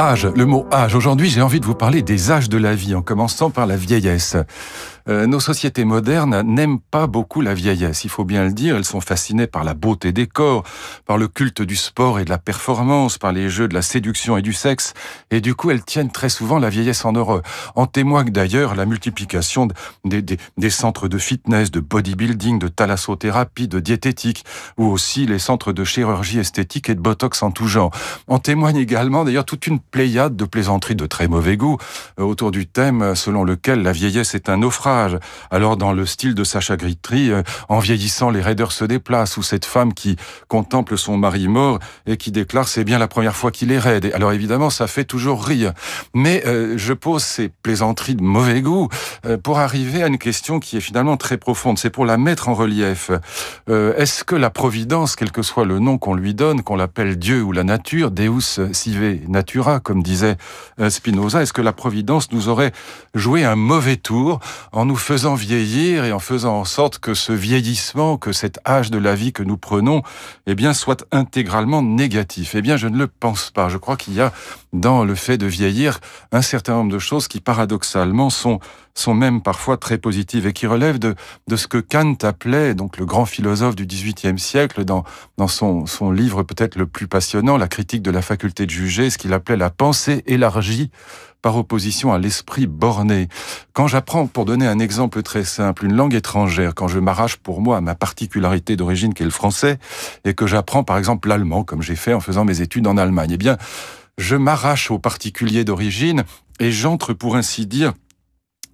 Âge, le mot âge. Aujourd'hui, j'ai envie de vous parler des âges de la vie, en commençant par la vieillesse. Euh, nos sociétés modernes n'aiment pas beaucoup la vieillesse, il faut bien le dire. Elles sont fascinées par la beauté des corps, par le culte du sport et de la performance, par les jeux de la séduction et du sexe, et du coup, elles tiennent très souvent la vieillesse en horreur. En témoigne d'ailleurs la multiplication des, des, des centres de fitness, de bodybuilding, de thalassothérapie, de diététique, ou aussi les centres de chirurgie esthétique et de botox en tout genre. En témoigne également d'ailleurs toute une pléiade de plaisanteries de très mauvais goût euh, autour du thème selon lequel la vieillesse est un naufrage alors dans le style de Sacha Guitry, euh, en vieillissant, les raideurs se déplacent, ou cette femme qui contemple son mari mort et qui déclare c'est bien la première fois qu'il est raide. Alors évidemment, ça fait toujours rire. Mais euh, je pose ces plaisanteries de mauvais goût pour arriver à une question qui est finalement très profonde. C'est pour la mettre en relief. Est-ce que la providence, quel que soit le nom qu'on lui donne, qu'on l'appelle Dieu ou la nature, Deus sive natura, comme disait Spinoza, est-ce que la providence nous aurait joué un mauvais tour en nous faisant vieillir et en faisant en sorte que ce vieillissement, que cet âge de la vie que nous prenons, eh bien, soit intégralement négatif? Eh bien, je ne le pense pas. Je crois qu'il y a dans le fait de vieillir un certain nombre de choses qui, paradoxalement, sont sont même parfois très positives et qui relèvent de, de ce que Kant appelait, donc le grand philosophe du XVIIIe siècle, dans, dans son, son livre peut-être le plus passionnant, La critique de la faculté de juger, ce qu'il appelait la pensée élargie par opposition à l'esprit borné. Quand j'apprends, pour donner un exemple très simple, une langue étrangère, quand je m'arrache pour moi à ma particularité d'origine qui est le français, et que j'apprends par exemple l'allemand, comme j'ai fait en faisant mes études en Allemagne, eh bien, je m'arrache au particulier d'origine et j'entre, pour ainsi dire,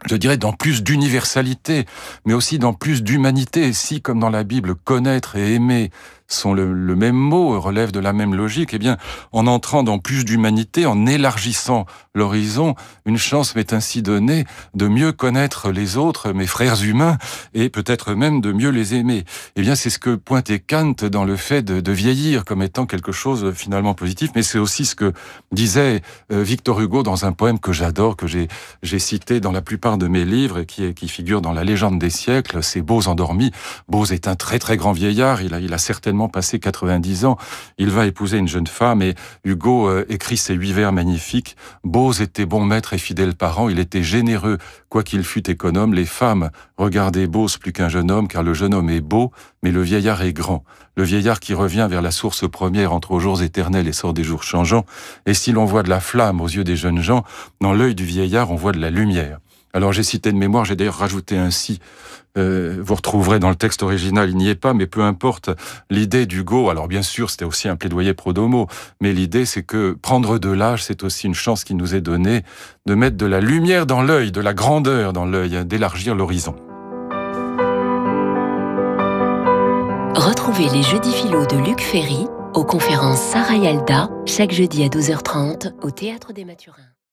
je dirais, dans plus d'universalité, mais aussi dans plus d'humanité. Si, comme dans la Bible, connaître et aimer sont le, même mot, relèvent de la même logique, eh bien, en entrant dans plus d'humanité, en élargissant l'horizon, une chance m'est ainsi donnée de mieux connaître les autres, mes frères humains, et peut-être même de mieux les aimer. Eh bien, c'est ce que pointait Kant dans le fait de, vieillir comme étant quelque chose finalement positif, mais c'est aussi ce que disait euh, Victor Hugo dans un poème que j'adore, que j'ai, cité dans la plupart de mes livres et qui, figure dans la légende des siècles, c'est Beaux endormis. Beaux est un très très grand vieillard, il a, il a certainement passé 90 ans. Il va épouser une jeune femme et Hugo euh, écrit ses huit vers magnifiques. Beaux était bon maître et fidèle parent, il était généreux, quoiqu'il fût économe. Les femmes regardaient Bose plus qu'un jeune homme, car le jeune homme est beau, mais le vieillard est grand. Le vieillard qui revient vers la source première entre aux jours éternels et sort des jours changeants. Et si l'on voit de la flamme aux yeux des jeunes gens, dans l'œil du vieillard, on voit de la lumière. Alors j'ai cité de mémoire, j'ai d'ailleurs rajouté ainsi, euh, vous retrouverez dans le texte original, il n'y est pas, mais peu importe, l'idée d'Hugo, alors bien sûr c'était aussi un plaidoyer pro domo, mais l'idée c'est que prendre de l'âge, c'est aussi une chance qui nous est donnée de mettre de la lumière dans l'œil, de la grandeur dans l'œil, d'élargir l'horizon. Retrouvez les jeudis philo de Luc Ferry aux conférences Sarah Yalda chaque jeudi à 12h30 au Théâtre des Mathurins.